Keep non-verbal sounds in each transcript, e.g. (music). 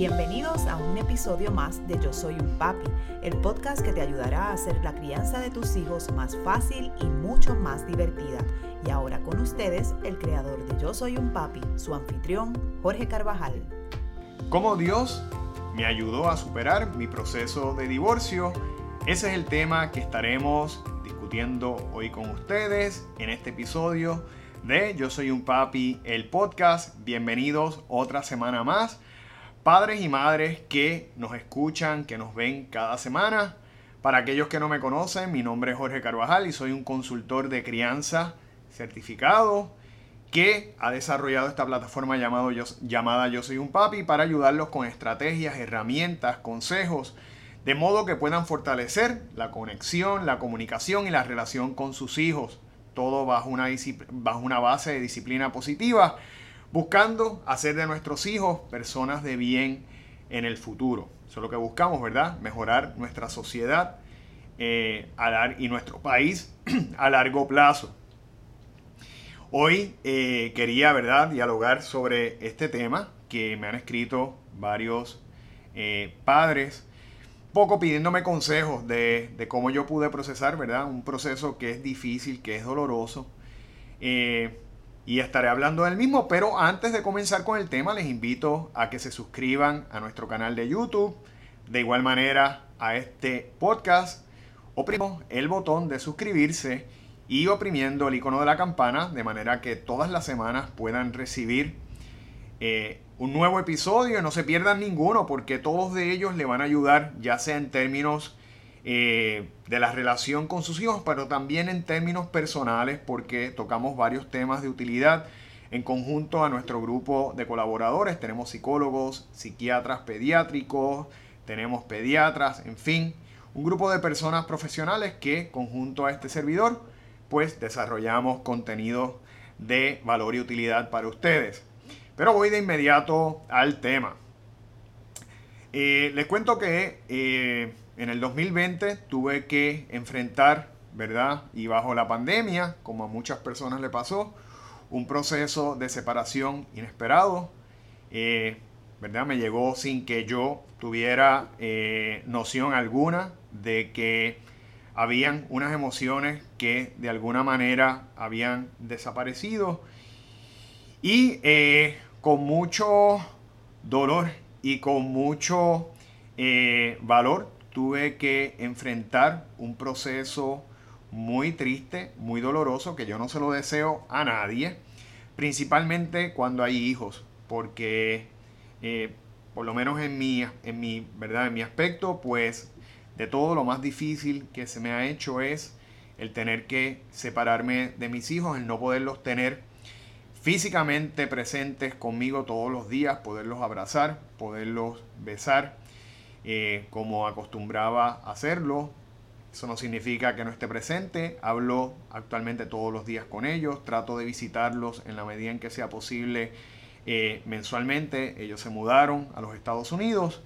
Bienvenidos a un episodio más de Yo Soy un Papi, el podcast que te ayudará a hacer la crianza de tus hijos más fácil y mucho más divertida. Y ahora con ustedes, el creador de Yo Soy un Papi, su anfitrión, Jorge Carvajal. ¿Cómo Dios me ayudó a superar mi proceso de divorcio? Ese es el tema que estaremos discutiendo hoy con ustedes en este episodio de Yo Soy un Papi, el podcast. Bienvenidos otra semana más padres y madres que nos escuchan, que nos ven cada semana. Para aquellos que no me conocen, mi nombre es Jorge Carvajal y soy un consultor de crianza certificado que ha desarrollado esta plataforma llamado llamada Yo Soy un Papi para ayudarlos con estrategias, herramientas, consejos, de modo que puedan fortalecer la conexión, la comunicación y la relación con sus hijos, todo bajo una, bajo una base de disciplina positiva buscando hacer de nuestros hijos personas de bien en el futuro. Eso es lo que buscamos, ¿verdad? Mejorar nuestra sociedad eh, y nuestro país (clears throat) a largo plazo. Hoy eh, quería, ¿verdad?, dialogar sobre este tema que me han escrito varios eh, padres, poco pidiéndome consejos de, de, cómo yo pude procesar, ¿verdad? Un proceso que es difícil, que es doloroso y estaré hablando del mismo, pero antes de comenzar con el tema les invito a que se suscriban a nuestro canal de YouTube, de igual manera a este podcast, oprimimos el botón de suscribirse y oprimiendo el icono de la campana de manera que todas las semanas puedan recibir eh, un nuevo episodio. No se pierdan ninguno porque todos de ellos le van a ayudar ya sea en términos eh, de la relación con sus hijos, pero también en términos personales porque tocamos varios temas de utilidad en conjunto a nuestro grupo de colaboradores. Tenemos psicólogos, psiquiatras pediátricos, tenemos pediatras, en fin, un grupo de personas profesionales que conjunto a este servidor pues desarrollamos contenido de valor y utilidad para ustedes. Pero voy de inmediato al tema. Eh, les cuento que eh, en el 2020 tuve que enfrentar, ¿verdad? Y bajo la pandemia, como a muchas personas le pasó, un proceso de separación inesperado, eh, ¿verdad? Me llegó sin que yo tuviera eh, noción alguna de que habían unas emociones que de alguna manera habían desaparecido y eh, con mucho dolor y con mucho valor tuve que enfrentar un proceso muy triste, muy doloroso, que yo no se lo deseo a nadie, principalmente cuando hay hijos, porque eh, por lo menos en mi, en mi, ¿verdad? En mi aspecto, pues de todo lo más difícil que se me ha hecho es el tener que separarme de mis hijos, el no poderlos tener físicamente presentes conmigo todos los días, poderlos abrazar, poderlos besar, eh, como acostumbraba hacerlo. Eso no significa que no esté presente. Hablo actualmente todos los días con ellos. Trato de visitarlos en la medida en que sea posible eh, mensualmente. Ellos se mudaron a los Estados Unidos.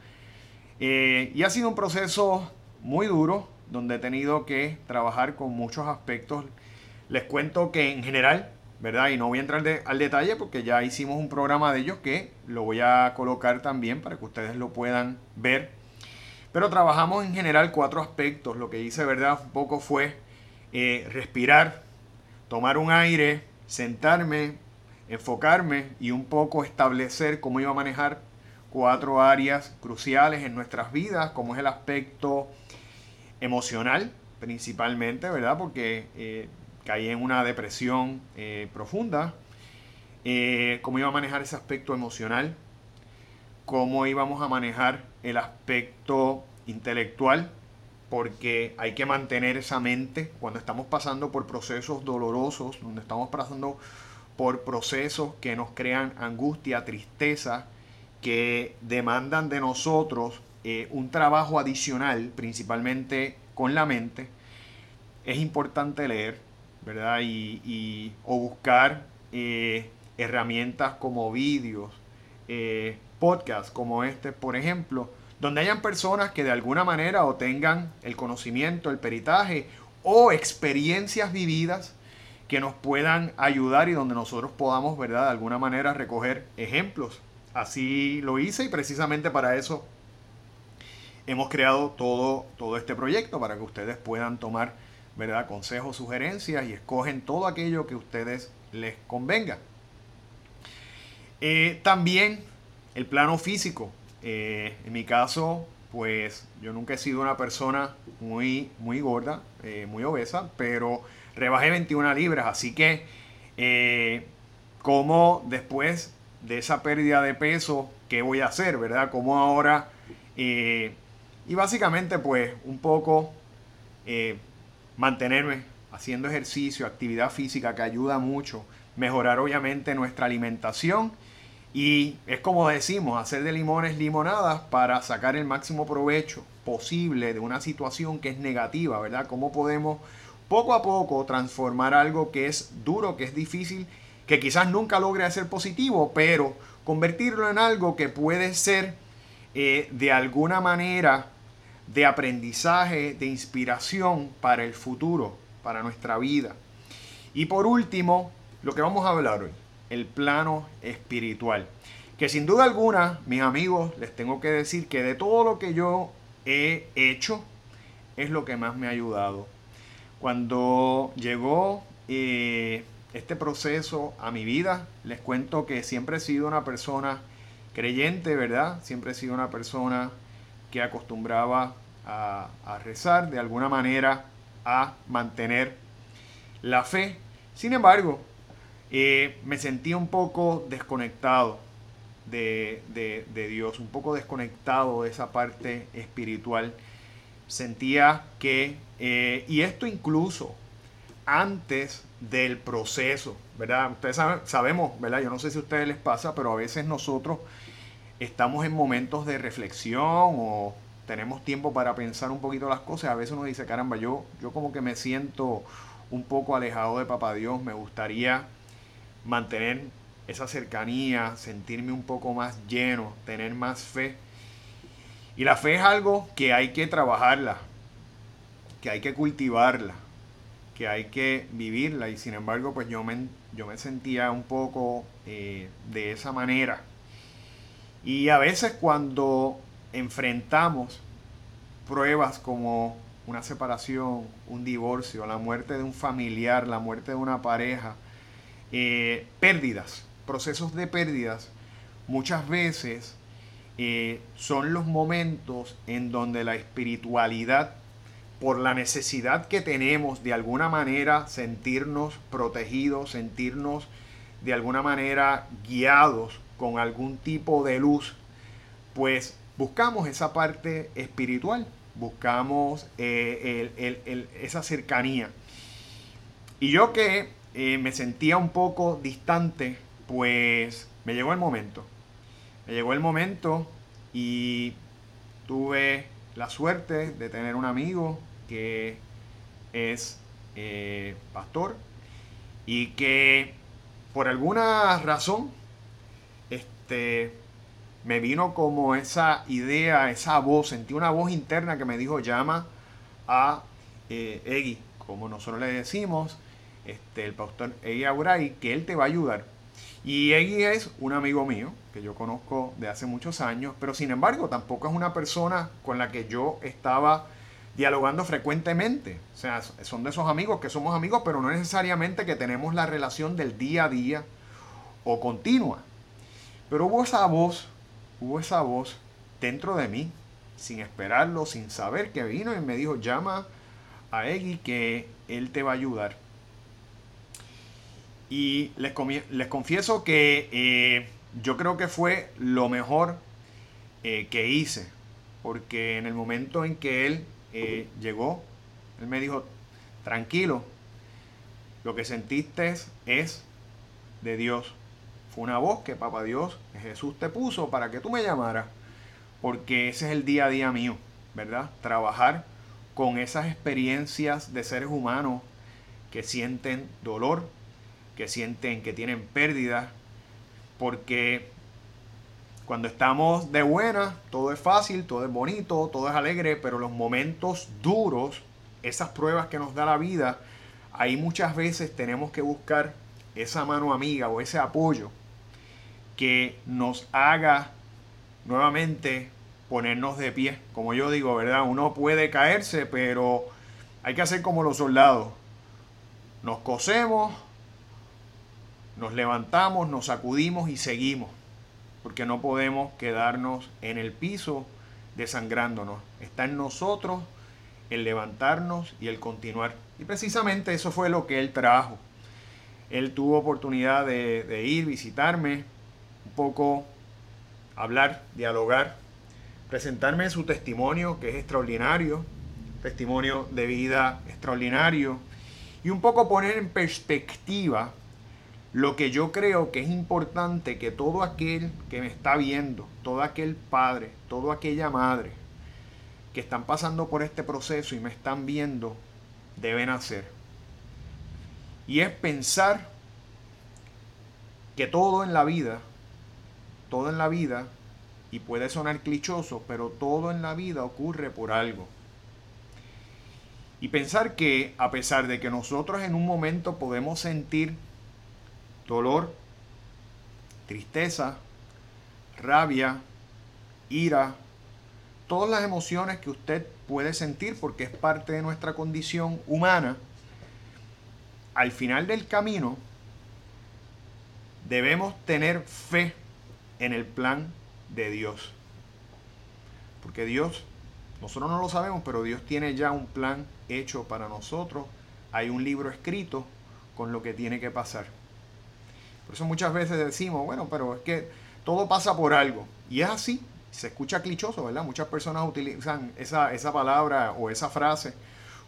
Eh, y ha sido un proceso muy duro donde he tenido que trabajar con muchos aspectos. Les cuento que en general, ¿verdad? Y no voy a entrar al detalle porque ya hicimos un programa de ellos que lo voy a colocar también para que ustedes lo puedan ver pero trabajamos en general cuatro aspectos. Lo que hice, ¿verdad? Un poco fue eh, respirar, tomar un aire, sentarme, enfocarme y un poco establecer cómo iba a manejar cuatro áreas cruciales en nuestras vidas, como es el aspecto emocional, principalmente, ¿verdad? Porque eh, caí en una depresión eh, profunda. cómo iba a manejar ese aspecto emocional, cómo íbamos a manejar el aspecto intelectual, porque hay que mantener esa mente cuando estamos pasando por procesos dolorosos, donde estamos pasando por procesos que nos crean angustia, tristeza, que demandan de nosotros eh, un trabajo adicional, principalmente con la mente, es importante leer, ¿verdad? Y, o buscar eh, herramientas como vídeos, eh, podcasts como este, por ejemplo, donde hayan personas que de alguna manera o tengan el conocimiento, el peritaje o experiencias vividas que nos puedan ayudar y donde nosotros podamos, ¿verdad?, de alguna manera recoger ejemplos así lo hice y precisamente para eso hemos creado todo, todo este proyecto para que ustedes puedan tomar ¿verdad? consejos, sugerencias y escogen todo aquello que ustedes les convenga. Eh, también el plano físico. Eh, en mi caso, pues yo nunca he sido una persona muy, muy gorda, eh, muy obesa, pero rebajé 21 libras, así que como después de esa pérdida de peso, ¿qué voy a hacer, verdad? Como ahora, y básicamente pues un poco mantenerme haciendo ejercicio, actividad física que ayuda mucho, mejorar obviamente nuestra alimentación y es como decimos, hacer de limones limonadas para sacar el máximo provecho posible de una situación que es negativa, ¿verdad? ¿Cómo podemos poco a poco transformar algo que es duro, que es difícil, que quizás nunca logre ser positivo, pero convertirlo en algo que puede ser eh, de alguna manera de aprendizaje, de inspiración para el futuro, para nuestra vida. Y por último, lo que vamos a hablar hoy, el plano espiritual. Que sin duda alguna, mis amigos, les tengo que decir que de todo lo que yo he hecho, es lo que más me ha ayudado. Cuando llegó eh, este proceso a mi vida, les cuento que siempre he sido una persona creyente, ¿verdad? Siempre he sido una persona que acostumbraba a, a rezar, de alguna manera a mantener la fe. Sin embargo, eh, me sentía un poco desconectado de, Dios, un poco desconectado de esa parte espiritual. Sentía que, eh, y esto incluso antes del proceso, ¿verdad? Ustedes sabemos, ¿verdad? Yo no sé si a ustedes les pasa, pero a veces nosotros estamos en momentos de reflexión o tenemos tiempo para pensar un poquito las cosas. A veces uno dice, caramba, yo, yo como que me siento un poco alejado de Papá Dios, me gustaría mantener esa cercanía, sentirme un poco más lleno, tener más fe. Y la fe es algo que hay que trabajarla, que hay que cultivarla, que hay que vivirla. Y sin embargo, pues yo me, yo me sentía un poco eh, de esa manera. Y a veces cuando enfrentamos pruebas como una separación, un divorcio, la muerte de un familiar, la muerte de una pareja, eh, pérdidas, procesos de pérdidas, muchas veces eh, son los momentos en donde la espiritualidad, por la necesidad que tenemos de alguna manera sentirnos protegidos, sentirnos de alguna manera guiados con algún tipo de luz, pues buscamos esa parte espiritual, buscamos eh, esa cercanía. Y yo que eh, me sentía un poco distante, pues me llegó el momento. Me llegó el momento y tuve la suerte de tener un amigo que es eh, pastor y que por alguna razón este, me vino como esa idea, esa voz, sentí una voz interna que me dijo llama a eh, Egui, como nosotros le decimos, este, el pastor Egui Auray, que él te va a ayudar. Y Egui es un amigo mío, que yo conozco de hace muchos años, pero sin embargo tampoco es una persona con la que yo estaba dialogando frecuentemente. O sea, son de esos amigos que somos amigos, pero no necesariamente que tenemos la relación del día a día o continua. Pero hubo esa voz hubo esa voz dentro de mí, sin esperarlo, sin saber que vino y me dijo, llama a Eggy que él te va a ayudar. Y les, les confieso que eh, yo creo que fue lo mejor eh, que hice, porque en el momento en que él eh, llegó, él me dijo, tranquilo, lo que sentiste es de Dios. Fue una voz que Papá Dios, Jesús te puso para que tú me llamaras, porque ese es el día a día mío, ¿verdad? Trabajar con esas experiencias de seres humanos que sienten dolor, que sienten que tienen pérdidas, porque cuando estamos de buena, todo es fácil, todo es bonito, todo es alegre, pero los momentos duros, esas pruebas que nos da la vida, ahí muchas veces tenemos que buscar esa mano amiga o ese apoyo que nos haga nuevamente ponernos de pie. Como yo digo, ¿verdad? Uno puede caerse, pero hay que hacer como los soldados. Nos cosemos, nos levantamos, nos sacudimos y seguimos. Porque no podemos quedarnos en el piso desangrándonos. Está en nosotros el levantarnos y el continuar. Y precisamente eso fue lo que él trajo. Él tuvo oportunidad de, de ir, visitarme, un poco hablar, dialogar, presentarme su testimonio que es extraordinario, testimonio de vida extraordinario, y un poco poner en perspectiva lo que yo creo que es importante que todo aquel que me está viendo, todo aquel padre, toda aquella madre que están pasando por este proceso y me están viendo, deben hacer. Y es pensar que todo en la vida, todo en la vida, y puede sonar clichoso, pero todo en la vida ocurre por algo. Y pensar que a pesar de que nosotros en un momento podemos sentir dolor, tristeza, rabia, ira, todas las emociones que usted puede sentir porque es parte de nuestra condición humana, al final del camino debemos tener fe en el plan de Dios. Porque Dios, nosotros no lo sabemos, pero Dios tiene ya un plan hecho para nosotros. Hay un libro escrito con lo que tiene que pasar. Por eso muchas veces decimos, bueno, pero es que todo pasa por algo. Y es así, se escucha clichoso, ¿verdad? Muchas personas utilizan esa, esa palabra o esa frase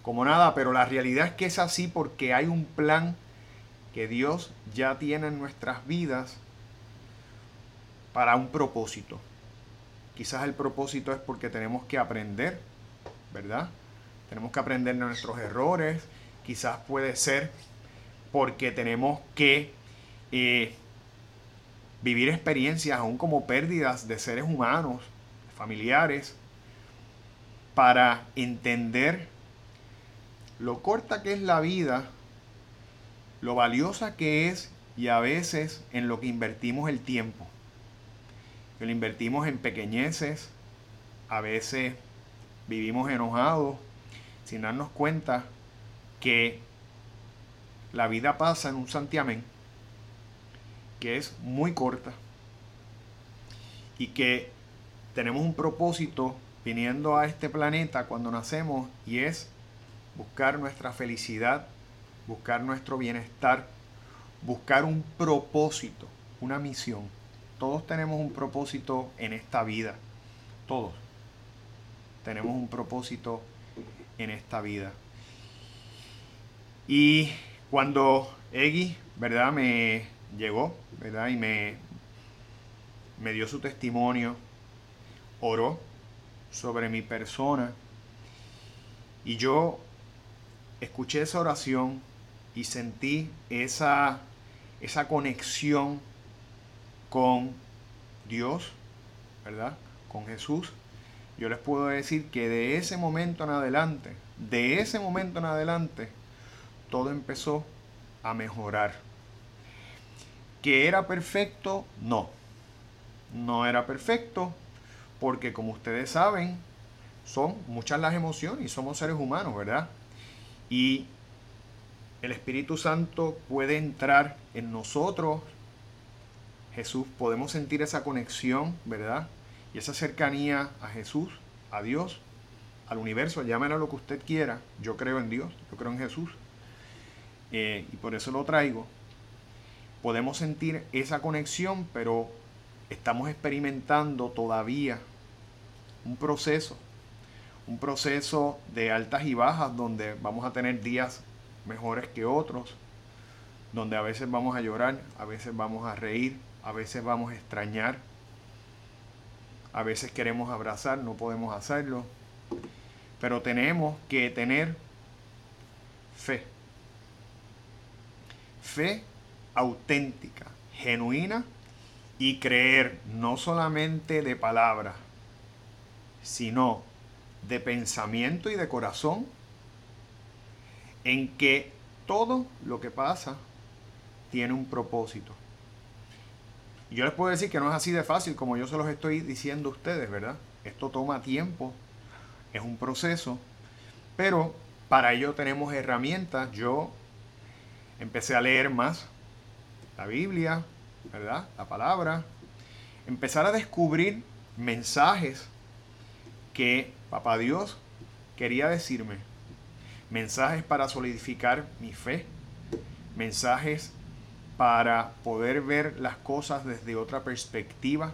como nada, pero la realidad es que es así porque hay un plan que Dios ya tiene en nuestras vidas para un propósito. Quizás el propósito es porque tenemos que aprender, ¿verdad? Tenemos que aprender de nuestros errores. Quizás puede ser porque tenemos que eh, vivir experiencias aún como pérdidas de seres humanos, familiares, para entender lo corta que es la vida, lo valiosa que es y a veces en lo que invertimos el tiempo. Que lo invertimos en pequeñeces, a veces vivimos enojados sin darnos cuenta que la vida pasa en un santiamén que es muy corta y que tenemos un propósito viniendo a este planeta cuando nacemos y es buscar nuestra felicidad, buscar nuestro bienestar, buscar un propósito, una misión. Todos tenemos un propósito en esta vida, todos tenemos un propósito en esta vida. Y cuando Eggy, ¿verdad? Me llegó, ¿verdad? Y me, me dio su testimonio, oró sobre mi persona. Y yo escuché esa oración y sentí esa, esa conexión con Dios, ¿verdad? Con Jesús. Yo les puedo decir que de ese momento en adelante, de ese momento en adelante, todo empezó a mejorar. ¿Que era perfecto? No. No era perfecto porque como ustedes saben, son muchas las emociones y somos seres humanos, ¿verdad? Y el Espíritu Santo puede entrar en nosotros. Jesús, podemos sentir esa conexión, ¿verdad? Y esa cercanía a Jesús, a Dios, al universo, llámenlo lo que usted quiera. Yo creo en Dios, yo creo en Jesús. Eh, y por eso lo traigo podemos sentir esa conexión, pero estamos experimentando todavía un proceso, un proceso de altas y bajas donde vamos a tener días mejores que otros, donde a veces vamos a llorar, a veces vamos a reír, a veces vamos a extrañar, a veces queremos abrazar, no podemos hacerlo, pero tenemos que tener fe. Fe auténtica, genuina y creer no solamente de palabra, sino de pensamiento y de corazón en que todo lo que pasa tiene un propósito. Yo les puedo decir que no es así de fácil como yo se los estoy diciendo a ustedes, ¿verdad? Esto toma tiempo, es un proceso, pero para ello tenemos herramientas. Yo empecé a leer más la Biblia, ¿verdad? La palabra. Empezar a descubrir mensajes que Papá Dios quería decirme. Mensajes para solidificar mi fe. Mensajes para poder ver las cosas desde otra perspectiva.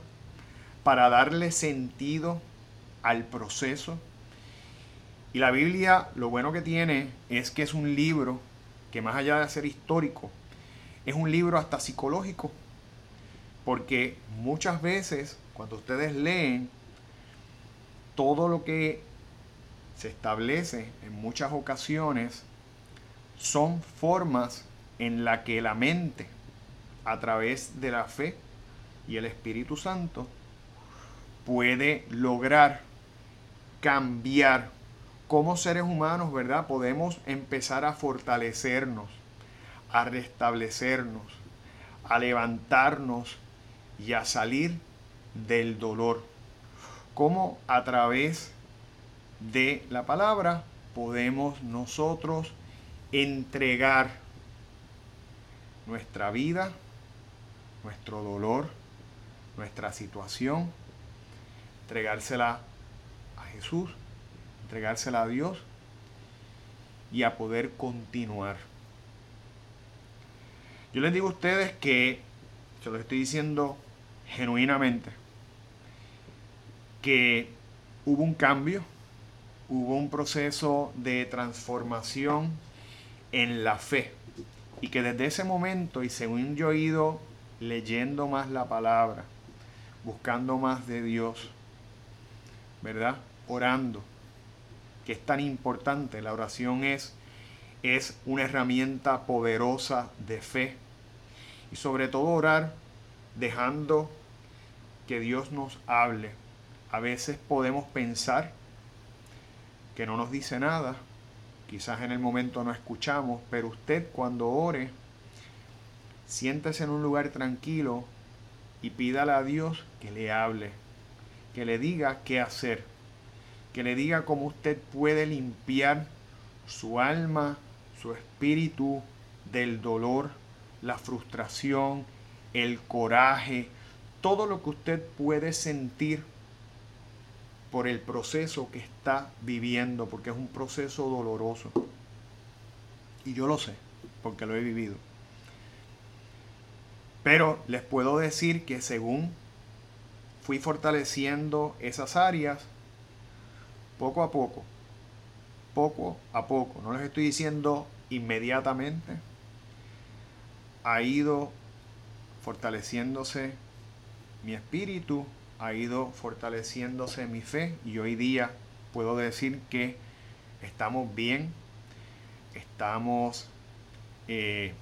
Para darle sentido al proceso. Y la Biblia lo bueno que tiene es que es un libro que más allá de ser histórico, es un libro hasta psicológico. Porque muchas veces cuando ustedes leen todo lo que se establece en muchas ocasiones son formas en la que la mente, a través de la fe y el Espíritu Santo, puede lograr cambiar como seres humanos, ¿verdad? Podemos empezar a fortalecernos, a restablecernos, a levantarnos y a salir del dolor. Como a través de la palabra podemos nosotros entregar nuestra vida, nuestro dolor, nuestra situación, entregársela a Jesús, entregársela a Dios y a poder continuar. Yo les digo a ustedes que, se lo estoy diciendo genuinamente, que hubo un cambio, hubo un proceso de transformación en la fe. Y que desde ese momento, y según yo he ido leyendo más la palabra, buscando más de Dios, ¿verdad? Orando, que es tan importante. La oración es, es una herramienta poderosa de fe. Y sobre todo orar dejando que Dios nos hable. A veces podemos pensar que no nos dice nada, quizás en el momento no escuchamos, pero usted cuando ore, siéntese en un lugar tranquilo y pídale a Dios que le hable, que le diga qué hacer, que le diga cómo usted puede limpiar su alma, su espíritu del dolor, la frustración, el coraje, todo lo que usted puede sentir por el proceso que está viviendo, porque es un proceso doloroso. Y yo lo sé, porque lo he vivido. Pero les puedo decir que según fui fortaleciendo esas áreas, poco a poco, poco a poco, no les estoy diciendo inmediatamente, ha ido fortaleciéndose mi espíritu, ha ido fortaleciéndose mi fe y hoy día puedo decir que estamos bien, estamos eh,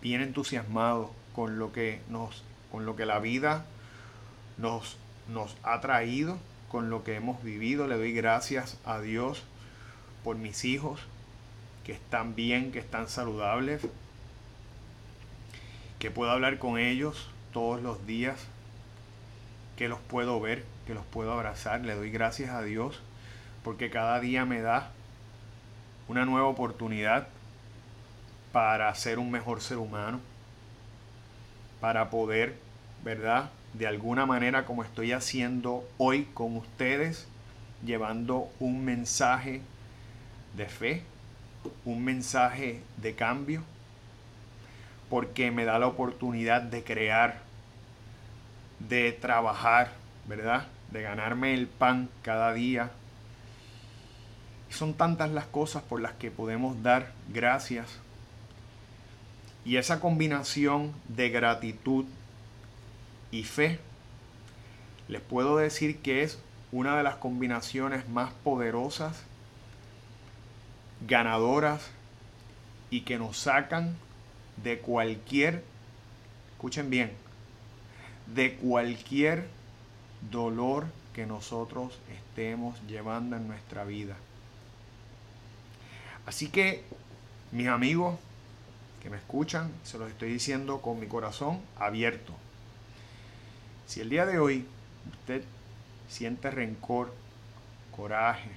bien entusiasmados con lo que nos, con lo que la vida nos, nos ha traído, con lo que hemos vivido. Le doy gracias a Dios por mis hijos que están bien, que están saludables, que puedo hablar con ellos todos los días, que los puedo ver, que los puedo abrazar. Le doy gracias a Dios porque cada día me da una nueva oportunidad para ser un mejor ser humano, para poder, ¿verdad? De alguna manera como estoy haciendo hoy con ustedes, llevando un mensaje de fe, un mensaje de cambio, porque me da la oportunidad de crear de trabajar, ¿verdad? De ganarme el pan cada día. son tantas las cosas por las que podemos dar gracias. Y esa combinación de gratitud y fe, les puedo decir que es una de las combinaciones más poderosas, ganadoras y que nos sacan de cualquier, escuchen bien, de cualquier dolor que nosotros estemos llevando en nuestra vida. Así que, mis amigos que me escuchan, se los estoy diciendo con mi corazón abierto. Si el día de hoy usted siente rencor, coraje,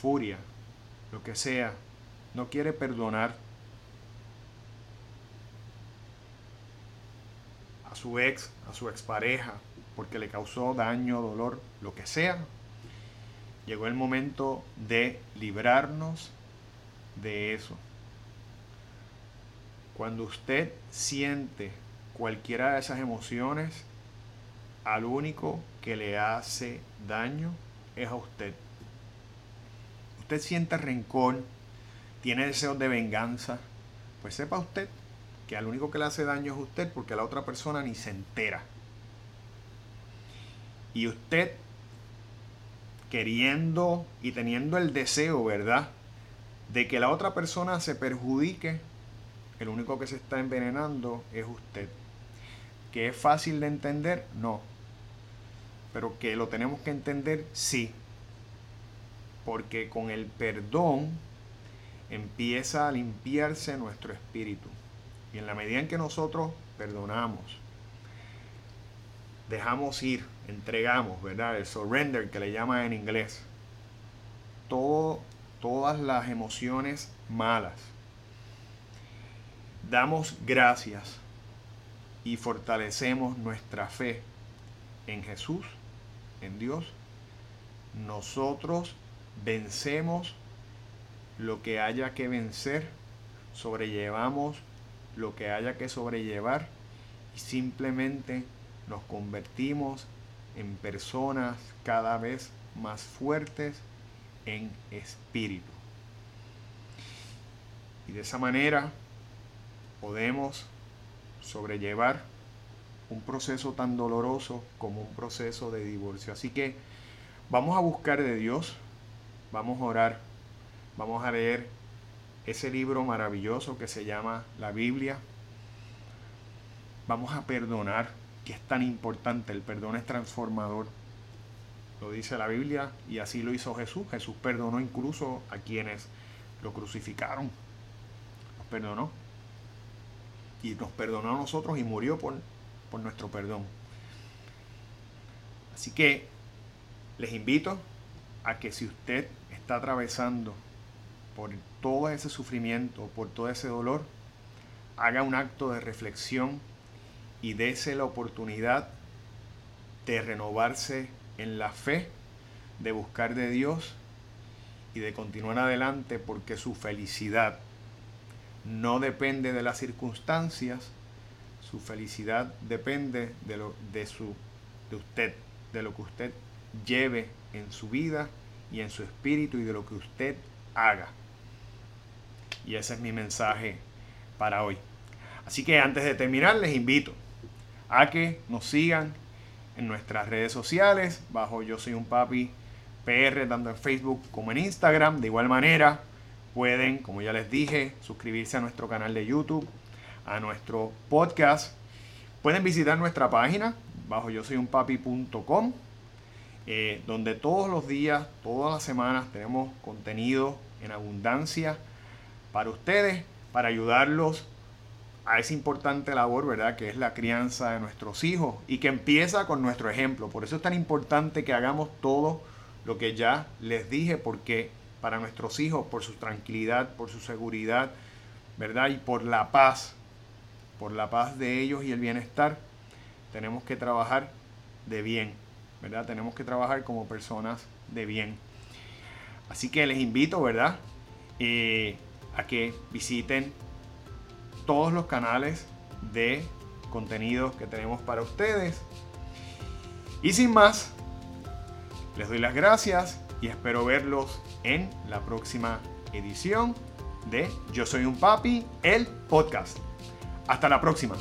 furia, lo que sea, no quiere perdonar a su ex, a su expareja, porque le causó daño, dolor, lo que sea, llegó el momento de librarnos de eso. Cuando usted siente cualquiera de esas emociones, al único que le hace daño es a usted. Usted siente rencor, tiene deseos de venganza, pues sepa usted que único que le hace daño es usted porque la otra persona ni se entera. Y usted queriendo y teniendo el deseo, ¿verdad? De que la otra persona se perjudique, el único que se está envenenando es usted. ¿Que es fácil de entender? No. Pero que lo tenemos que entender, sí. Porque con el perdón empieza a limpiarse nuestro espíritu. Y en la medida en que nosotros perdonamos, dejamos ir, entregamos, ¿verdad? El surrender que le llama en inglés. Todo, todas las emociones malas. Damos gracias y fortalecemos nuestra fe en Jesús, en Dios. Nosotros vencemos lo que haya que vencer, sobrellevamos lo que haya que sobrellevar y simplemente nos convertimos en personas cada vez más fuertes en espíritu. Y de esa manera podemos sobrellevar un proceso tan doloroso como un proceso de divorcio. Así que vamos a buscar de Dios, vamos a orar, vamos a leer ese libro maravilloso que se llama la Biblia. Vamos a perdonar que es tan importante. El perdón es transformador. Lo dice la Biblia y así lo hizo Jesús. Jesús perdonó incluso a quienes lo crucificaron. Los perdonó. Y nos perdonó a nosotros y murió por, por nuestro perdón. Así que les invito a que si usted está atravesando por todo ese sufrimiento, por todo ese dolor, haga un acto de reflexión y dése la oportunidad de renovarse en la fe, de buscar de Dios y de continuar adelante porque su felicidad no depende de las circunstancias, su felicidad depende de, lo, de, su, de usted, de lo que usted lleve en su vida y en su espíritu y de lo que usted haga. Y ese es mi mensaje para hoy. Así que antes de terminar les invito a que nos sigan en nuestras redes sociales, bajo Yo Soy un Papi PR, tanto en Facebook como en Instagram. De igual manera, pueden, como ya les dije, suscribirse a nuestro canal de YouTube, a nuestro podcast. Pueden visitar nuestra página, bajo yo soy un papi.com, eh, donde todos los días, todas las semanas tenemos contenido en abundancia para ustedes, para ayudarlos a esa importante labor, ¿verdad? Que es la crianza de nuestros hijos y que empieza con nuestro ejemplo. Por eso es tan importante que hagamos todo lo que ya les dije, porque para nuestros hijos, por su tranquilidad, por su seguridad, ¿verdad? Y por la paz, por la paz de ellos y el bienestar, tenemos que trabajar de bien, ¿verdad? Tenemos que trabajar como personas de bien. Así que les invito, ¿verdad? Eh, a que visiten todos los canales de contenidos que tenemos para ustedes. Y sin más, les doy las gracias y espero verlos en la próxima edición de Yo Soy un Papi, el podcast. Hasta la próxima.